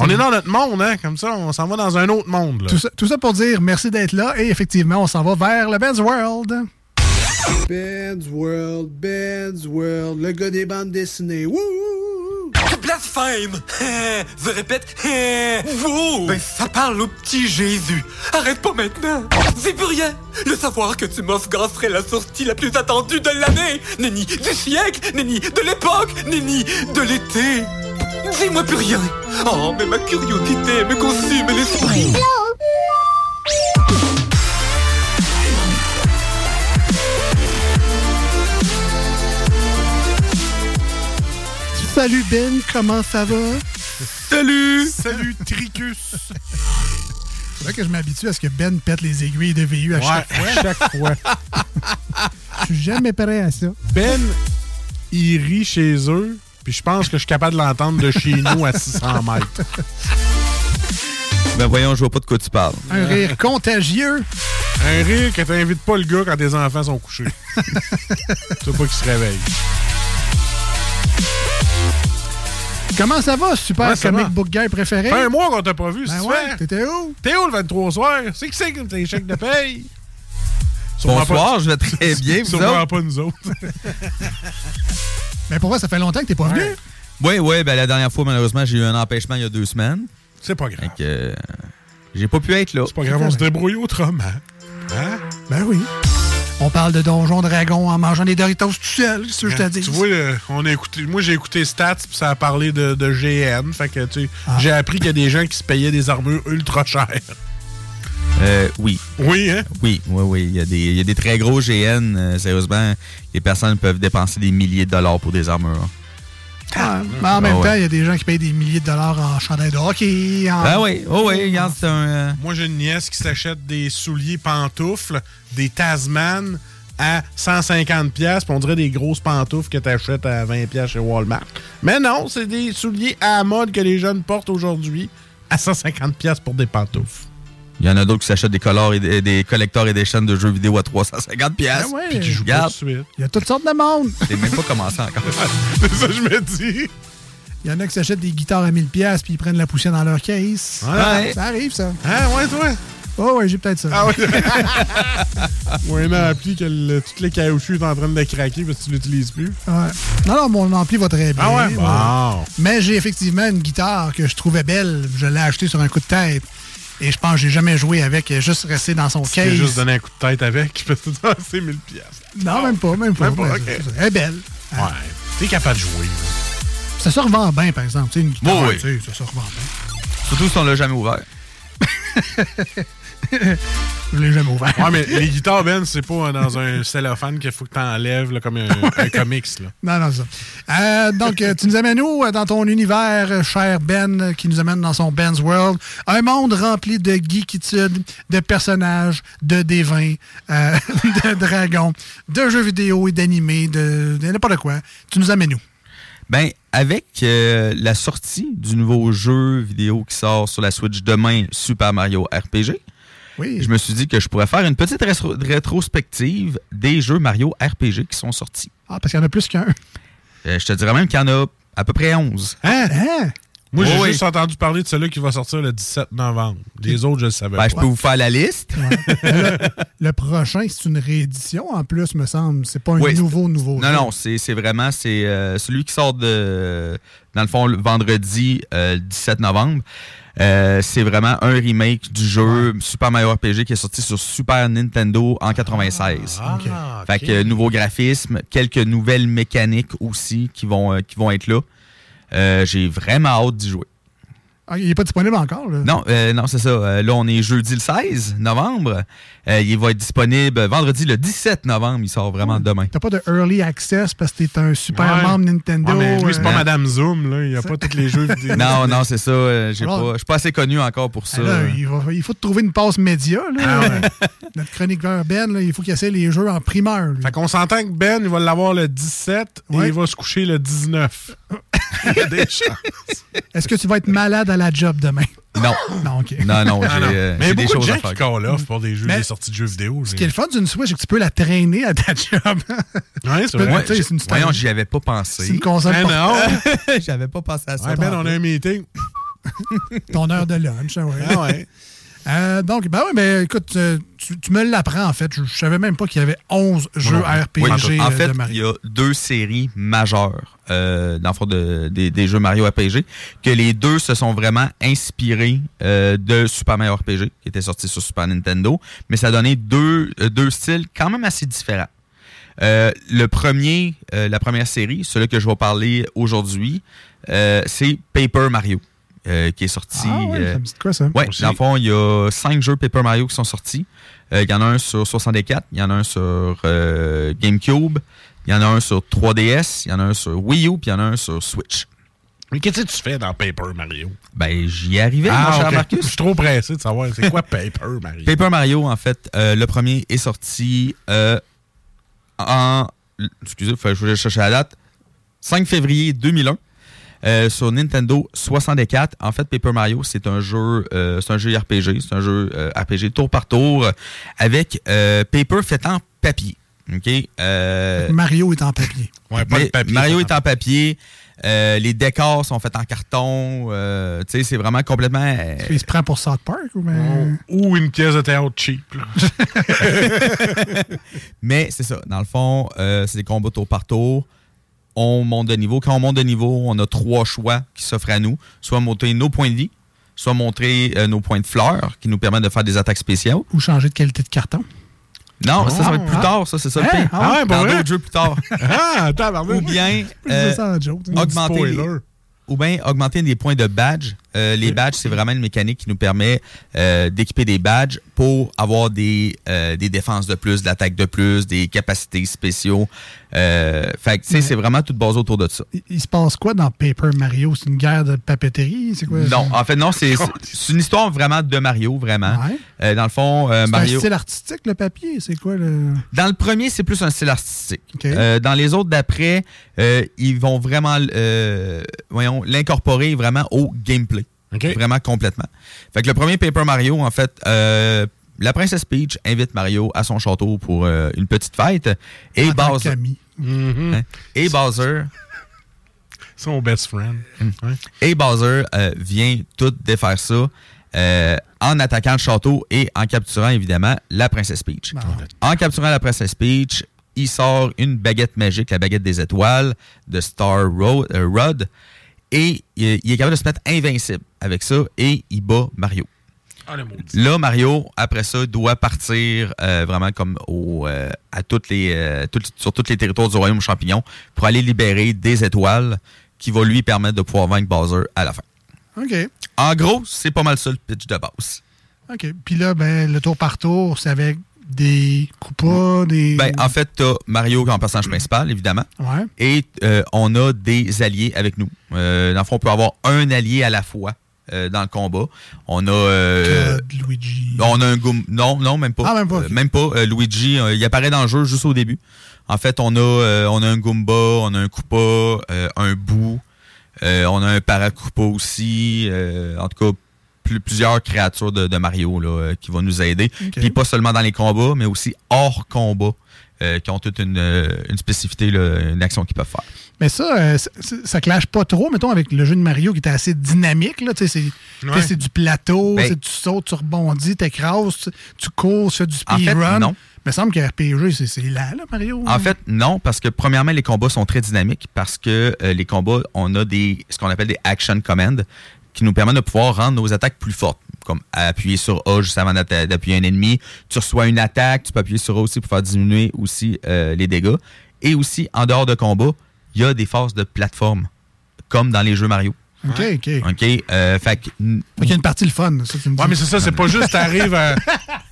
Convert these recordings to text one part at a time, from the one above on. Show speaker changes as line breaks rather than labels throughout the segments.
On est dans notre monde, hein? Comme ça, on s'en va dans un autre monde. Là.
Tout, ça, tout ça pour dire merci d'être là et effectivement, on s'en va vers le Ben's World.
Ben's World, Ben's World, le gars des bandes dessinées. Wouh!
Blasphème! Je répète, vous! Ben, ça parle au petit Jésus. Arrête pas maintenant! C'est plus rien! Le savoir que tu m'offres serait la sortie la plus attendue de l'année! Nenni du siècle! Nenni de l'époque! Nenni de l'été! Dis-moi plus rien! Oh, mais ma curiosité me consume l'esprit!
Salut Ben, comment ça va?
Salut!
Salut Tricus!
C'est vrai que je m'habitue à ce que Ben pète les aiguilles de VU à chaque fois.
À chaque fois.
Je suis jamais prêt à ça.
Ben, il rit chez eux, puis je pense que je suis capable de l'entendre de chez nous à 600 mètres.
Ben voyons, je vois pas de quoi tu parles.
Un rire contagieux.
Un rire que t'invites pas le gars quand tes enfants sont couchés. tu pas qu'il se réveille.
Comment ça va, super
Ouais, ça
comic
va.
book guy préféré?
fait un mois qu'on t'a pas vu,
Ben
c'est
ouais, t'étais où?
T'es où le 23 soir? C'est qui c'est que tes chèques de paye?
Bonsoir, je vais très bien, vous
Sûrement
autres?
pas nous autres.
Mais pour vrai, ça fait longtemps que t'es pas venu.
Oui, oui, ben la dernière fois, malheureusement, j'ai eu un empêchement il y a deux semaines.
C'est pas grave.
Fait que, euh, j'ai pas pu être là.
C'est pas grave, on se débrouille autrement. Hein?
Ben oui. On parle de Donjon Dragon en mangeant des Doritos tout seul, c'est ce que je te dis.
Tu vois, euh, on a écouté, moi j'ai écouté Stats puis ça a parlé de, de GN. Fait que tu sais,
Ah.
j'ai appris qu'il y a des gens qui se payaient des armures ultra chères.
Euh, oui.
Oui, hein?
Oui, oui, oui. Il y a des, il y a des très gros GN. euh, sérieusement, les personnes peuvent dépenser des milliers de dollars pour des armures.
Ouais, mais en même
Ah ouais.
temps, il y a des gens qui payent des milliers de dollars en chandail de hockey. En...
Ben oui, oh oui, regarde, c'est un. euh,
Moi j'ai une nièce qui s'achète des souliers pantoufles, des Tasman à 150 pièces, on dirait des grosses pantoufles que tu achètes à 20 pièces chez Walmart. Mais non, c'est des souliers à la mode que les jeunes portent aujourd'hui à 150 pièces pour des pantoufles.
Il y en a d'autres qui s'achètent des colors et des, des collecteurs et des chaînes de jeux vidéo à 350 pièces.
Ben ouais.
Puis qui jouent pas tout de suite.
Il y a toutes sortes de monde.
c'est même pas commencé encore.
c'est ça que je me dis.
Il y en a qui s'achètent des guitares à 1000$ pièces puis ils prennent la poussière dans leur case.
Ouais.
Ça arrive, ça.
Hein, ouais, toi?
Oh, ouais, j'ai peut-être ça.
Ah oui. Ou un appli que le, tous les caoutchoucs sont en train de craquer parce que tu l'utilises plus.
Ouais. Non, non, mon ampli va très bien.
Ah ouais?
Mais j'ai effectivement une guitare que je trouvais belle. Je l'ai achetée sur un coup de tête. Et je pense que j'ai jamais joué avec. Est juste restée dans son
Tu
case.
juste donné un coup de tête avec, je peux te dire, c'est 1000 pièces.
Non, même pas, même pas.
Même pas,
Elle est belle.
Ouais. T'es capable de jouer.
Ça se revend bien, par exemple. Tu sais, une guitare,
Oui,
ça se revend bien.
Surtout si on l'a jamais ouvert.
Je l'ai jamais ouvert.
Ouais, mais les guitares, Ben, c'est pas dans un cellophane qu'il faut que t'enlèves là, comme un, un comics. Là.
Non, non, c'est ça. Euh, donc, euh, tu nous amènes où euh, dans ton univers, cher Ben, qui nous amène dans son Ben's World? Un monde rempli de geekitude, de personnages, de dévins, euh, de dragons, de jeux vidéo et d'animés, de, de n'importe quoi. Tu nous amènes où?
Ben, avec euh, la sortie du nouveau jeu vidéo qui sort sur la Switch demain, Super Mario RPG,
Oui.
je me suis dit que je pourrais faire une petite rétro- rétrospective des jeux Mario RPG qui sont sortis.
Ah, parce qu'il y en a plus qu'un.
Euh, je te dirais même qu'il y en a à peu près 11.
Hein?
Hein?
Moi, j'ai
oui.
juste entendu parler de celui qui va sortir le 17 novembre. Les autres, je le savais
Ben,
pas.
je peux vous faire la liste.
Le prochain, c'est une réédition en plus, me semble. C'est pas un
Oui.
nouveau, nouveau.
Non,
jeu.
non, c'est c'est vraiment c'est euh, celui qui sort de dans le fond le vendredi euh, le 17 novembre. Euh, c'est vraiment un remake du jeu Super Mario RPG qui est sorti sur Super Nintendo en 96.
Ah,
Fait que euh, nouveau graphisme, quelques nouvelles mécaniques aussi qui vont euh, qui vont être là. Euh, J'ai vraiment hâte d'y jouer.
Ah, il n'est pas disponible encore, là.
Non, euh, non, c'est ça. Euh, là, on est jeudi le 16 novembre. Euh, il va être disponible vendredi le 17 novembre. Il sort vraiment demain.
T'as pas de early access parce que t'es un super
Ouais.
membre Nintendo.
Ouais, mais lui, c'est pas Madame Zoom, là. Il n'y a pas tous les jeux vidéo.
Non, non, c'est ça. j'ai
Alors-
pas- Je suis pas assez connu encore pour ça.
là, il, va- il faut trouver une passe média. Là.
Ah ouais.
Notre chroniqueur Ben, là, il faut qu'il essaie les jeux en primeur. lui.
Fait qu'on s'entend que Ben, il va l'avoir le 17 et
Ouais.
il va se coucher le 19. il y a des chances.
Est-ce que tu vas être malade à la job demain?
Non.
Non, OK.
Non, non, j'ai
Ah
euh,
Mais
j'ai
il y a
des
beaucoup de
choses
gens
à
qui
faire.
call off pour des jeux,
Mais-
des sorties de jeux vidéo.
Ce qui est le fun d'une Switch, c'est que tu peux la traîner à ta job.
Ouais, c'est
Tu peux-
vrai.
tu sais, c'est une
Voyons,
c'est
j'y avais pas
une
pensé.
console
Ben
portable.
non.
J'avais pas pensé à ça.
Ouais, ben, on a un meeting.
Ton heure de lunch, ah ouais.
Ah ouais.
Euh, donc, ben oui, ben écoute, euh, tu, tu me l'apprends en fait. Je, je savais même pas qu'il y avait 11 jeux RPG
Oui, en
euh,
fait,
de
il
Mario.
y a deux séries majeures euh, dans le fond de, des, des jeux Mario RPG, que les deux se sont vraiment inspirés euh, de Super Mario RPG, qui était sorti sur Super Nintendo, mais ça a donné deux, deux styles quand même assez différents. Euh, le premier, euh, la première série, celui que je vais parler aujourd'hui, euh, c'est Paper Mario, euh, qui est sorti.
Ah ouais,
euh,
ça me dit de quoi ça?
Ouais,
Aussi.
dans le fond, il y a cinq jeux Paper Mario qui sont sortis. Euh, Il y en a un sur 64, il y en a un sur euh, GameCube, il y en a un sur 3DS, il y en a un sur Wii U, puis il y en a un sur Switch.
Mais qu'est-ce que tu fais dans Paper Mario?
Ben, j'y arrivais, mon cher
ok. Je
Marcus.
suis trop pressé de savoir c'est quoi Paper Mario.
Paper Mario, en fait, euh, le premier est sorti euh, en... Excusez, je vais chercher la date. 5 février 2001. Euh, sur Nintendo 64. En fait, Paper Mario, c'est un jeu, euh, c'est un jeu RPG, c'est un jeu euh, RPG tour par tour avec euh, Paper fait en papier. Ok? Euh,
Mario est en papier.
Ouais, pas de papier.
Mario est en papier. euh, les décors sont faits en carton. euh, tu sais, c'est vraiment complètement. euh,
Il se prend pour South Park ou ben...
Ou une pièce de théâtre cheap.
Mais c'est ça. Dans le fond, euh, c'est des combats tour par tour. On monte de niveau. Quand on monte de niveau, on a trois choix qui s'offrent à nous. Soit monter nos points de vie, soit montrer euh, nos points de fleurs qui nous permettent de faire des attaques spéciales.
ou changer de qualité de carton.
Non, ça, ça va être plus
Ah.
tard. Ça, c'est ça le
Hein?
pire.
Ah
ouais,
Dans d'autres jeux plus tard.
Ah.
Ou bien... Euh,
disais ça en joke. tu sais.
augmenter les- ou bien augmenter des points de badge. Euh, les badges, c'est vraiment une mécanique qui nous permet d'équiper des badges pour avoir des, des défenses de plus, de l'attaque de plus, des capacités spéciaux. Euh, fait que, tu sais, c'est vraiment tout basé autour de ça.
Il, il se passe quoi dans Paper Mario? C'est une guerre de papeterie? C'est quoi?
Non, en fait, non, c'est une histoire vraiment de Mario, vraiment.
Ouais.
Euh, dans le fond, euh,
C'est un
Mario.
style artistique, le papier? C'est quoi le...
Dans le premier, c'est plus un style artistique. Euh, dans les autres d'après, euh, ils vont vraiment euh, voyons, l'incorporer vraiment au gameplay.
OK.
Vraiment complètement. Fait que le premier Paper Mario, en fait, euh, la princesse Peach invite Mario à son château pour euh, une petite fête. Et Bowser?
Mhm.
hein, et Bowser,
Son best friend. Ouais.
et Bowser euh, vient tout défaire ça euh, en attaquant le château et en capturant évidemment la princesse Peach.
Bon.
En capturant la princesse Peach, il sort une baguette magique, la baguette des étoiles de Star Ro- euh, Rod, et il, il est capable de se mettre invincible avec ça et il bat Mario.
Ah.
Là, Mario, après ça, doit partir euh, vraiment comme au, euh, à toutes les, euh, toutes- sur tous les territoires du royaume champignon pour aller libérer des étoiles qui va lui permettre de pouvoir vaincre Bowser à la fin.
OK.
En gros, c'est pas mal ça le pitch de base.
OK. Puis là, ben, le tour par tour, c'est avec des coupas, des...
Ben, en fait, t'as Mario comme personnage principal, évidemment.
Ouais.
Et euh, on a des alliés avec nous. Euh, dans le fond, on peut avoir un allié à la fois euh, dans le combat. On a... euh,
Luigi.
on a un. Non, non, même pas.
Ah, même pas,
Euh, même pas. Luigi, il apparaît dans le jeu juste au début. En fait, on a, on a un Goomba, on a un Koopa, un Boo. on a un Paracoupa aussi. en tout cas, plus- plusieurs créatures de, de Mario là, qui vont nous aider.
Ok.
Puis pas seulement dans les combats, mais aussi hors combat. euh, qui ont toute une, une spécificité, là, une action qu'ils peuvent faire.
Mais ça, euh, ça, ça clash pas trop, mettons, avec le jeu de Mario qui était assez dynamique. Là, c'est
Ouais.
c'est du plateau,
Ben-
c'est tu sautes, tu rebondis, t'écrases, tu, tu cours, tu fais du speedrun.
non.
Mais il me semble que RPG, c'est- c'est là, là, Mario.
En fait, non, parce que premièrement, les combats sont très dynamiques parce que euh, les combats, on a des ce qu'on appelle des action commands qui nous permettent de pouvoir rendre nos attaques plus fortes. Comme appuyer sur A juste avant d'appuyer un ennemi. Tu reçois une attaque, tu peux appuyer sur A aussi pour faire diminuer aussi euh, les dégâts. Et aussi, en dehors de combat, il y a des phases de plateforme, comme dans les jeux Mario.
OK, OK.
OK? Euh, fait que, n-
Fait qu'il y a une partie le fun. Ça, tu me dis.
Ouais, mais c'est ça, c'est pas juste t'arrives à.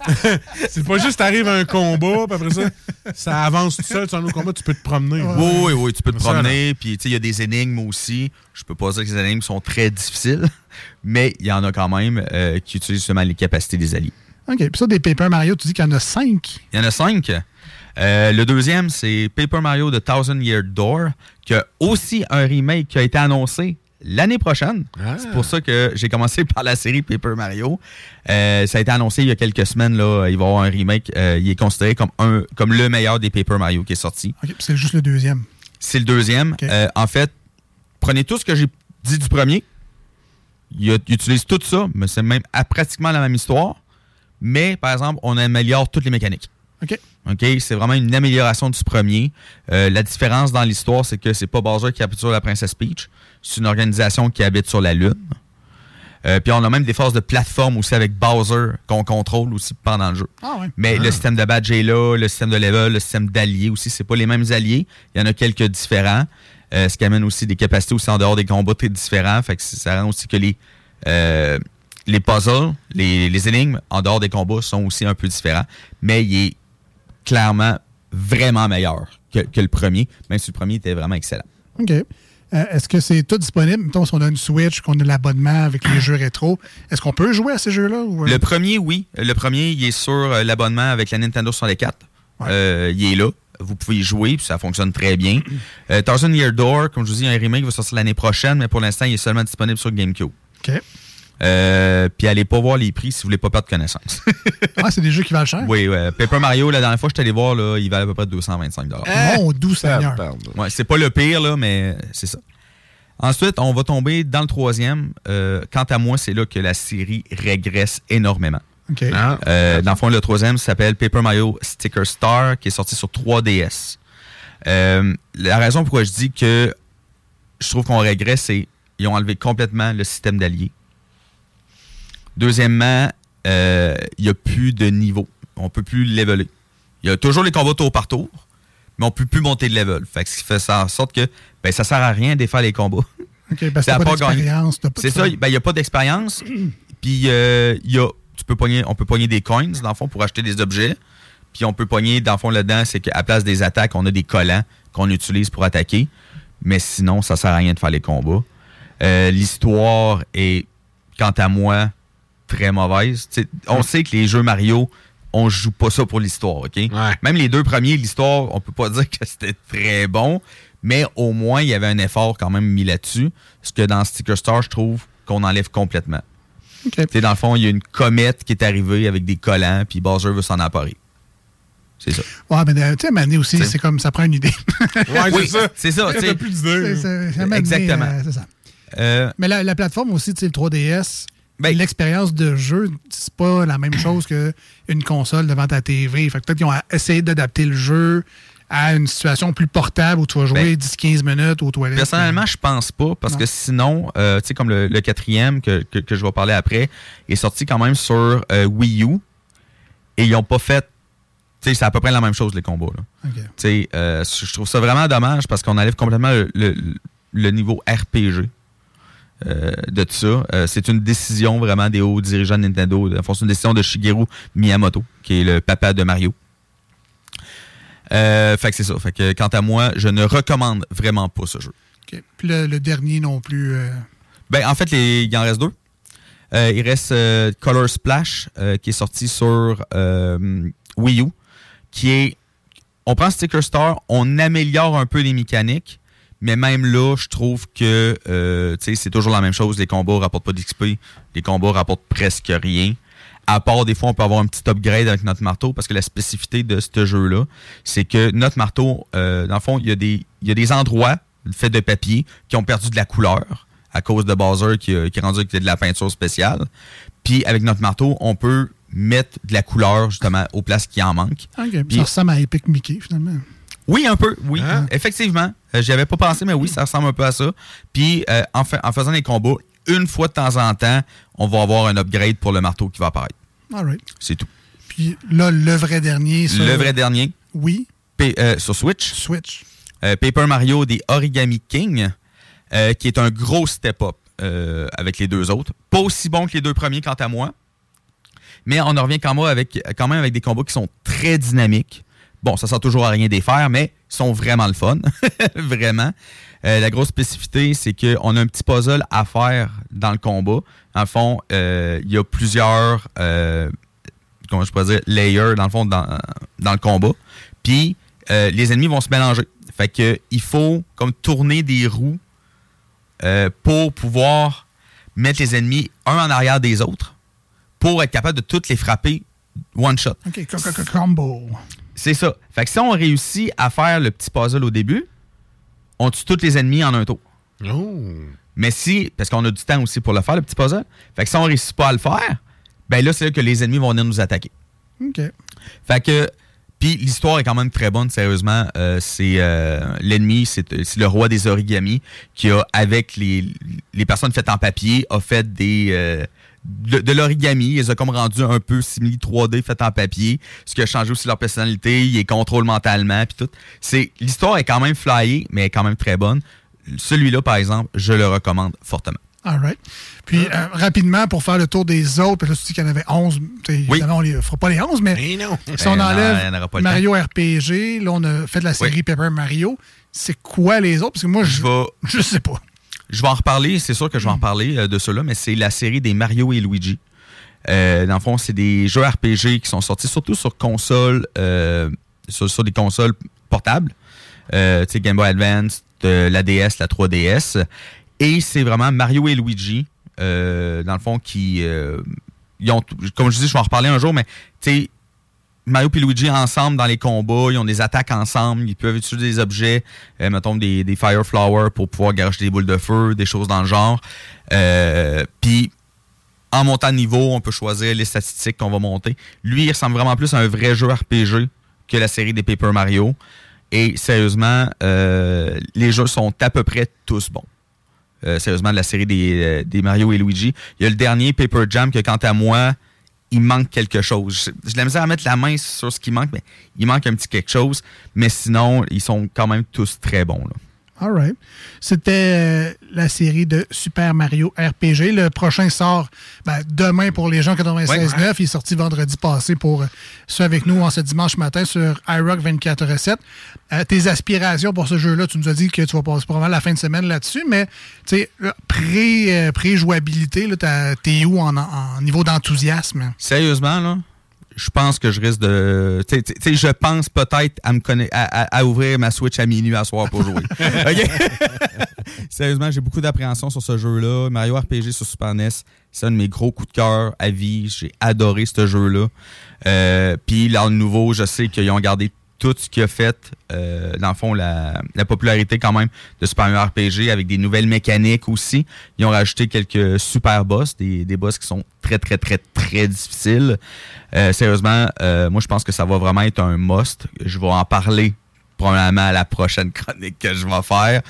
c'est pas juste t'arrives à un combat, puis après ça, ça avance tout seul sur un autre combat, tu peux te promener.
Oui, oui, oui, tu peux te
Ça,
promener. Puis, tu sais, il y a des énigmes aussi. Je peux pas dire que les énigmes sont très difficiles, mais il y en a quand même euh, qui utilisent justement les capacités des alliés.
OK. Puis ça, des Paper Mario, tu dis qu'il y en a cinq.
Il y en a cinq? Euh, le deuxième, c'est Paper Mario The Thousand Year Door, qui a aussi un remake qui a été annoncé l'année prochaine.
Ah.
C'est pour ça que j'ai commencé par la série Paper Mario. Euh, ça a été annoncé il y a quelques semaines. Là, il va y avoir un remake. Euh, il est considéré comme, un, comme le meilleur des Paper Mario qui est sorti.
OK. Puis c'est juste le deuxième.
C'est le deuxième. Euh, en fait, prenez tout ce que j'ai dit du premier. il, a- il utilise tout ça, mais c'est même à pratiquement la même histoire. Mais, par exemple, on améliore toutes les mécaniques.
OK.
OK? C'est vraiment une amélioration du premier. Euh, la différence dans l'histoire, c'est que c'est pas Bowser qui habite sur la princesse Peach. C'est une organisation qui habite sur la Lune. Euh, puis on a même des phases de plateforme aussi avec Bowser qu'on contrôle aussi pendant le jeu.
Ah ouais.
Mais le système de badge est là, le système de level, le système d'alliés aussi, c'est pas les mêmes alliés. Il y en a quelques différents. Euh, ce qui amène aussi des capacités aussi en dehors des combats très différents. Fait que ça rend aussi que les, euh, les puzzles, les, les énigmes en dehors des combats sont aussi un peu différents. Mais il est clairement vraiment meilleur que, que le premier, même si le premier était vraiment excellent.
OK. Euh, est-ce que c'est tout disponible? Mettons, si on a une Switch, qu'on a l'abonnement avec les jeux rétro, est-ce qu'on peut jouer à ces jeux-là? ou, euh?
Le premier, oui. Le premier, il est sur euh, l'abonnement avec la Nintendo 64.
Ouais.
Euh, il est là. Vous pouvez y jouer, puis ça fonctionne très bien. Euh, Thousand Year Door, comme je vous dis, un remake va sortir l'année prochaine, mais pour l'instant, il est seulement disponible sur GameCube.
OK.
Euh, puis allez pas voir les prix si vous voulez pas perdre connaissance.
Ah, c'est des jeux qui valent cher?
oui, ouais. Paper Mario, la dernière fois que je suis allé voir, là, il valait à peu près 225
Mon doux Seigneur.
Ouais, c'est pas le pire, là, mais c'est ça. Ensuite, on va tomber dans le troisième. Euh, quant à moi, c'est là que la série régresse énormément.
OK.
Ah.
Euh, dans le fond, le troisième s'appelle Paper Mario Sticker Star, qui est sorti sur 3DS. Euh, la raison pourquoi je dis que je trouve qu'on régresse, c'est qu'ils ont enlevé complètement le système d'alliés. Deuxièmement, euh, il n'y a plus de niveau. On peut plus leveler. Il y a toujours les combats tour par tour, mais on peut plus monter de level. Fait que ce qui fait ça en sorte que ben, ça sert à rien de faire les combats.
OK, parce que t'as pas d'expérience.
C'est ça, ben, il n'y a pas d'expérience. Puis euh, il y a, tu peux pogner, on peut pogner des coins, dans le fond, pour acheter des objets. Puis on peut pogner, dans le fond, là-dedans, c'est qu'à place des attaques, on a des collants qu'on utilise pour attaquer. Mais sinon, ça sert à rien de faire les combats. Euh, L'histoire est, quant à moi, très mauvaise. On sait que les jeux Mario, on joue pas ça pour l'histoire, OK? Même les deux premiers, l'histoire, on peut pas dire que c'était très bon, mais au moins, il y avait un effort quand même mis là-dessus. Ce que dans Sticker Star, je trouve qu'on enlève complètement. Dans le fond, il y a une comète qui est arrivée avec des collants, puis Bowser veut s'en emparer. C'est ça.
Ouais, mais euh, tu sais, donné aussi,
C'est-
comme ça prend une idée.
Ouais,
Oui,
c'est ça.
c'est ça, tu sais. Exactement.
euh, c'est ça.
Euh,
Mais la, la plateforme aussi, tu sais, le 3DS,
Ben-
l'expérience de jeu, c'est pas la même chose qu'une console devant ta TV. Fait que peut-être qu'ils ont essayé d'adapter le jeu à une situation plus portable où tu vas jouer
Ben,
10-15 minutes aux toilettes.
Personnellement, je pense pas, parce
Non.
que sinon, euh, tu sais, comme le, le quatrième que, que, que je vais parler après, est sorti quand même sur euh, Wii U, et ils n'ont pas fait. Tu sais, c'est à peu près la même chose, les. Là.
OK.
Tu sais, euh, je trouve ça vraiment dommage parce qu'on enlève complètement le, le- le niveau RPG euh, de tout ça. Euh, c'est une décision vraiment des hauts dirigeants de Nintendo. En fait, c'est une décision de Shigeru Miyamoto, qui est le papa de Mario. Euh, fait que c'est ça. Fait que quant à moi, je ne recommande vraiment pas ce jeu.
Puis le, le dernier non plus.
Ben, en fait, les- il en reste deux. Il reste Color Splash, qui est sorti sur Wii U, qui est... On prend Sticker Star, on améliore un peu les mécaniques, mais même là, je trouve que euh, tu sais, c'est toujours la même chose. Les combats rapportent pas d'XP, les combats rapportent presque rien. À part, des fois, on peut avoir un petit upgrade avec notre marteau, parce que la spécificité de ce jeu-là, c'est que notre marteau, euh, dans le fond, il y, a des, il y a des endroits faits de papier qui ont perdu de la couleur à cause de Bowser qui, a- qui est rendu avec de la peinture spéciale. Puis avec notre marteau, on peut mettre de la couleur justement aux places qui en manquent. Puis-
Ça ressemble à Epic Mickey, finalement.
Oui, un peu, oui,
Hein?
effectivement. Euh, J'y avais pas pensé, mais oui, ça ressemble un peu à ça. Puis euh, en, fa- en faisant des combats, une fois de temps en temps, on va avoir un upgrade pour le marteau qui va apparaître.
Right.
C'est tout.
Puis là, le vrai dernier,
Le vrai dernier,
Oui,
euh, sur Switch,
Switch.
euh, Paper Mario des Origami King, euh, qui est un gros step-up avec les deux autres. Pas aussi bon que les deux premiers, quant à moi. Mais on en revient quand même avec, quand même avec des combats qui sont très dynamiques. Bon, ça sert toujours à rien des faire, mais sont vraiment le fun. vraiment. Euh, la grosse spécificité, c'est qu'on a un petit puzzle à faire dans le combat. En fond, euh, il y a plusieurs euh, comment je pourrais dire, layers, dans le fond, dans, dans le combat. Puis, les ennemis vont se mélanger. Fait que il faut comme tourner des roues pour pouvoir mettre les ennemis un en arrière des autres pour être capable de toutes les frapper one shot.
OK, co- co- co- combo.
C'est ça. Fait que si on réussit à faire le petit puzzle au début, on tue tous les ennemis en un tour.
Oh.
Mais si, parce qu'on a du temps aussi pour le faire, le petit puzzle, fait que si on réussit pas à le faire, ben là, c'est là que les ennemis vont venir nous attaquer.
OK.
Fait que, puis l'histoire est quand même très bonne, sérieusement. Euh, c'est euh, l'ennemi, c'est c'est le roi des origamis qui a, avec les, les personnes faites en papier, a fait des euh, de, de l'origami. Ils a comme rendu un peu simili 3D fait en papier, ce qui a changé aussi leur personnalité. Ils les contrôlent mentalement, puis tout. C'est l'histoire est quand même flyée, mais elle est quand même très bonne. Celui-là, par exemple, je le recommande fortement.
All right. Puis, euh, rapidement, pour faire le tour des autres, puis là, tu dis qu'il y en avait 11. t'sais, Évidemment, on ne fera pas les 11, mais
Mais non.
si on
non,
enlève Mario RPG, là, on a fait de la série
Oui.
Paper Mario. C'est quoi les autres? Parce que moi, je
je
sais pas.
Je vais en reparler, c'est sûr que je vais en reparler euh, de cela, mais c'est la série des Mario et Luigi. Euh, dans le fond, c'est des jeux RPG qui sont sortis surtout sur console, euh, sur, sur des consoles portables. Euh, tu sais, Game Boy Advance, de la DS, la 3DS. Et c'est vraiment Mario et Luigi, euh, dans le fond, qui... euh, ils ont, comme je dis, je vais en reparler un jour, mais tu sais, Mario et Luigi ensemble dans les combats, ils ont des attaques ensemble, ils peuvent utiliser des objets, euh, mettons des, des Fire Flowers pour pouvoir garocher des boules de feu, des choses dans le genre. Euh, Puis en montant de niveau, on peut choisir les statistiques qu'on va monter. Lui, il ressemble vraiment plus à un vrai jeu RPG que la série des Paper Mario. Et sérieusement, euh, les jeux sont à peu près tous bons. Euh, sérieusement, la série des Mario et Luigi. Il y a le dernier Paper Jam que, quant à moi, il manque quelque chose. Je, je la à mettre la main sur ce qui manque, mais il manque un petit quelque chose. Mais sinon, ils sont quand même tous très bons. Là.
All right. C'était euh, la série de Super Mario RPG. Le prochain sort ben, demain pour les gens 96.9. Il est sorti vendredi passé pour euh, ceux avec nous en ce dimanche matin sur iRock 24.7. Euh, tes aspirations pour ce jeu-là, tu nous as dit que tu vas passer probablement la fin de semaine là-dessus, mais tu sais, là, pré, euh, pré-jouabilité, t'as- t'es où en, en niveau d'enthousiasme?
Sérieusement, là, je pense que je risque de. Tu sais- je pense peut-être à me conna- à, à- à ouvrir ma Switch à minuit à soir pour jouer. Sérieusement, j'ai beaucoup d'appréhension sur ce jeu-là. Mario RPG sur Super NES, c'est un de mes gros coups de cœur à vie. J'ai adoré ce jeu-là. Euh, Puis, là, le nouveau, je sais qu'ils ont gardé tout ce qui a fait, euh, dans le fond, la, la popularité quand même de Super Mario RPG avec des nouvelles mécaniques aussi. Ils ont rajouté quelques super boss, des, des boss qui sont très, très, très, très difficiles. Euh, sérieusement, euh, moi, je pense que ça va vraiment être un must. Je vais en parler probablement à la prochaine chronique que je vais faire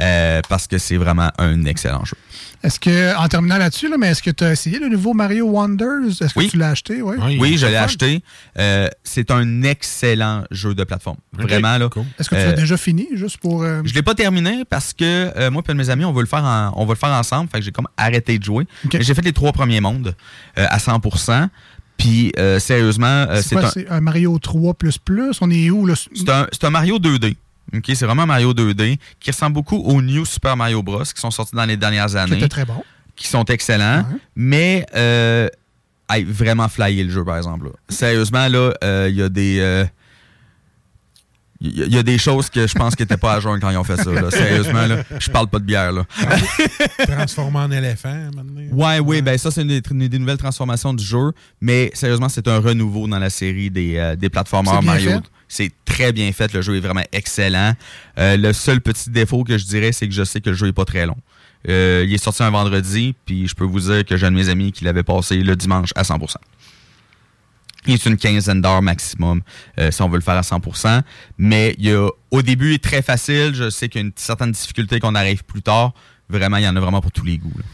euh, parce que c'est vraiment un excellent jeu.
Est-ce que, en terminant là-dessus, là, mais est-ce que tu as essayé le nouveau Mario Wonders? Est-ce que
Oui.
tu l'as acheté? Ouais.
Oui, je l'ai acheté. Euh, c'est un excellent jeu de plateforme. Vraiment, là.
cool.
Est-ce que tu
Euh,
l'as déjà fini, juste pour... euh,
Je l'ai pas terminé parce que euh, moi et mes amis, on veut le faire en- on veut le faire ensemble. Fait que j'ai comme arrêté de jouer. J'ai fait les trois premiers mondes euh, à 100%. Puis euh, sérieusement, euh,
c'est
un,
un Mario 3++? On est où, là?
c'est un, Mario 2D. Ok, c'est vraiment un Mario 2D qui ressemble beaucoup au New Super Mario Bros. qui sont sortis dans les dernières
Qui
années,
était très bon.
qui sont excellents,
Ouais.
mais euh, hey, vraiment flyé le jeu par exemple. là. Sérieusement là, euh, il y a des il y, a- il y a des choses que je pense qu'ils n'étaient pas à joindre quand ils ont fait ça. là. Sérieusement, là, je parle pas de bière. Là.
Transformé en éléphant, maintenant.
Ouais, oui, ben ça, c'est une, des- une des nouvelles transformations du jeu. Mais sérieusement, c'est un renouveau dans la série des, euh, des plateformeurs Mario. C'est très bien fait. Le jeu est vraiment excellent. Euh, le seul petit défaut que je dirais, c'est que je sais que le jeu est pas très long. Euh, il est sorti un vendredi, puis je peux vous dire que j'ai un de mes amis qui l'avait passé le dimanche à 100%. Il est une quinzaine d'heures maximum euh, si on veut le faire à 100%. Mais il y a, au début, il est très facile. Je sais qu'il y a une certaine difficulté qu'on arrive plus tard. Vraiment, il y en a vraiment pour tous les goûts. là.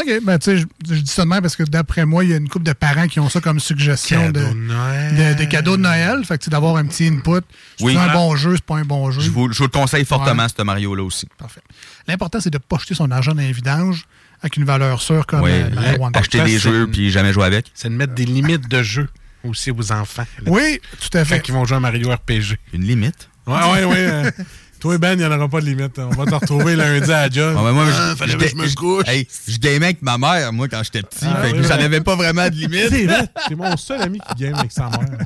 OK, ben tu sais, je, je dis ça de même parce que d'après moi, il y a une couple de parents qui ont ça comme suggestion de,
Cadeau de Noël.
de- de cadeaux de Noël. Fait que d'avoir un petit input. C'est
Oui.
un bon jeu, c'est pas un bon jeu.
Je vous, je vous le conseille fortement,
Ouais.
ce Mario-là aussi.
Parfait. L'important, c'est de ne pas jeter son argent dans les vidanges avec une valeur sûre comme
Oui,
euh, Mario Wonder.
acheter des jeux
une-
puis jamais jouer avec.
C'est de mettre des limites de jeu aussi aux enfants. là.
Oui, tout à
Quand
fait.
ils vont jouer à Mario RPG.
Une limite.
Ouais, ouais, ouais. euh, toi, Ben, il n'y en aura pas de limite. On va te retrouver lundi à la job.
Ah, ben, moi,
Ah,
je,
fallait
je-
que je me couche.
hey, je gamais avec ma mère, moi, quand j'étais petit.
Ah,
fait que
oui,
j'en avais pas vraiment de limite.
C'est vrai, c'est mon seul ami qui game avec sa mère.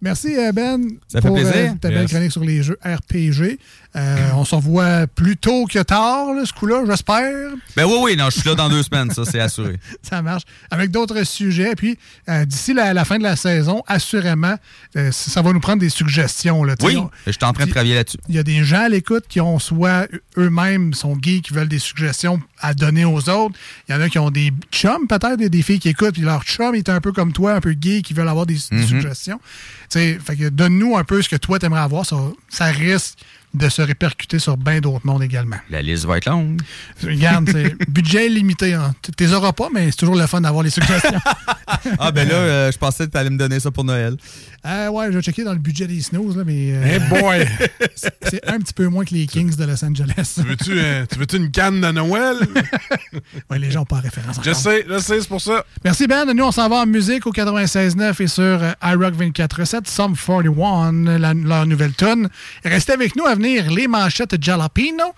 Merci, euh, Ben.
Ça fait
pour,
plaisir.
euh, ta belle
Yes.
chronique sur les jeux RPG. Euh, on se revoit plus tôt que tard, là, ce coup-là, j'espère.
Ben oui, oui, non, je suis là dans deux semaines, ça, c'est assuré.
Ça marche. Avec d'autres sujets. Puis, euh, d'ici la, la fin de la saison, assurément, euh, ça va nous prendre des suggestions. Là,
Oui,
on-
je suis en train de travailler là-dessus.
Il y a des gens à l'écoute qui ont soit eux-mêmes sont gays, qui veulent des suggestions à donner aux autres. Il y en a qui ont des chums, peut-être, des, des filles qui écoutent, puis leur chum est un peu comme toi, un peu gay, qui veulent avoir des, des
Mhm.
suggestions. Fait que donne-nous un peu ce que toi t'aimerais avoir. Ça, ça risque de se répercuter sur bien d'autres mondes également.
La liste va être longue.
Regarde, c'est budget limité. Hein. Tu les auras pas, mais c'est toujours le fun d'avoir les suggestions.
Ah, ben là, euh, je pensais que tu allais me donner ça pour Noël.
Euh, ouais, je vais checker dans le budget des Snows, là, mais euh,
Hey boy!
c'est un petit peu moins que les Kings de Los Angeles.
tu veux-tu euh, tu veux-tu une canne de Noël?
Ouais, les gens n'ont pas référence.
Je
encore.
sais, je sais, c'est pour ça.
Merci Ben. Nous, on s'en va en musique au 96.9 et sur iRock 24.7, Sum 41, la- leur nouvelle tune. Restez avec nous venir les manchettes Jalapino.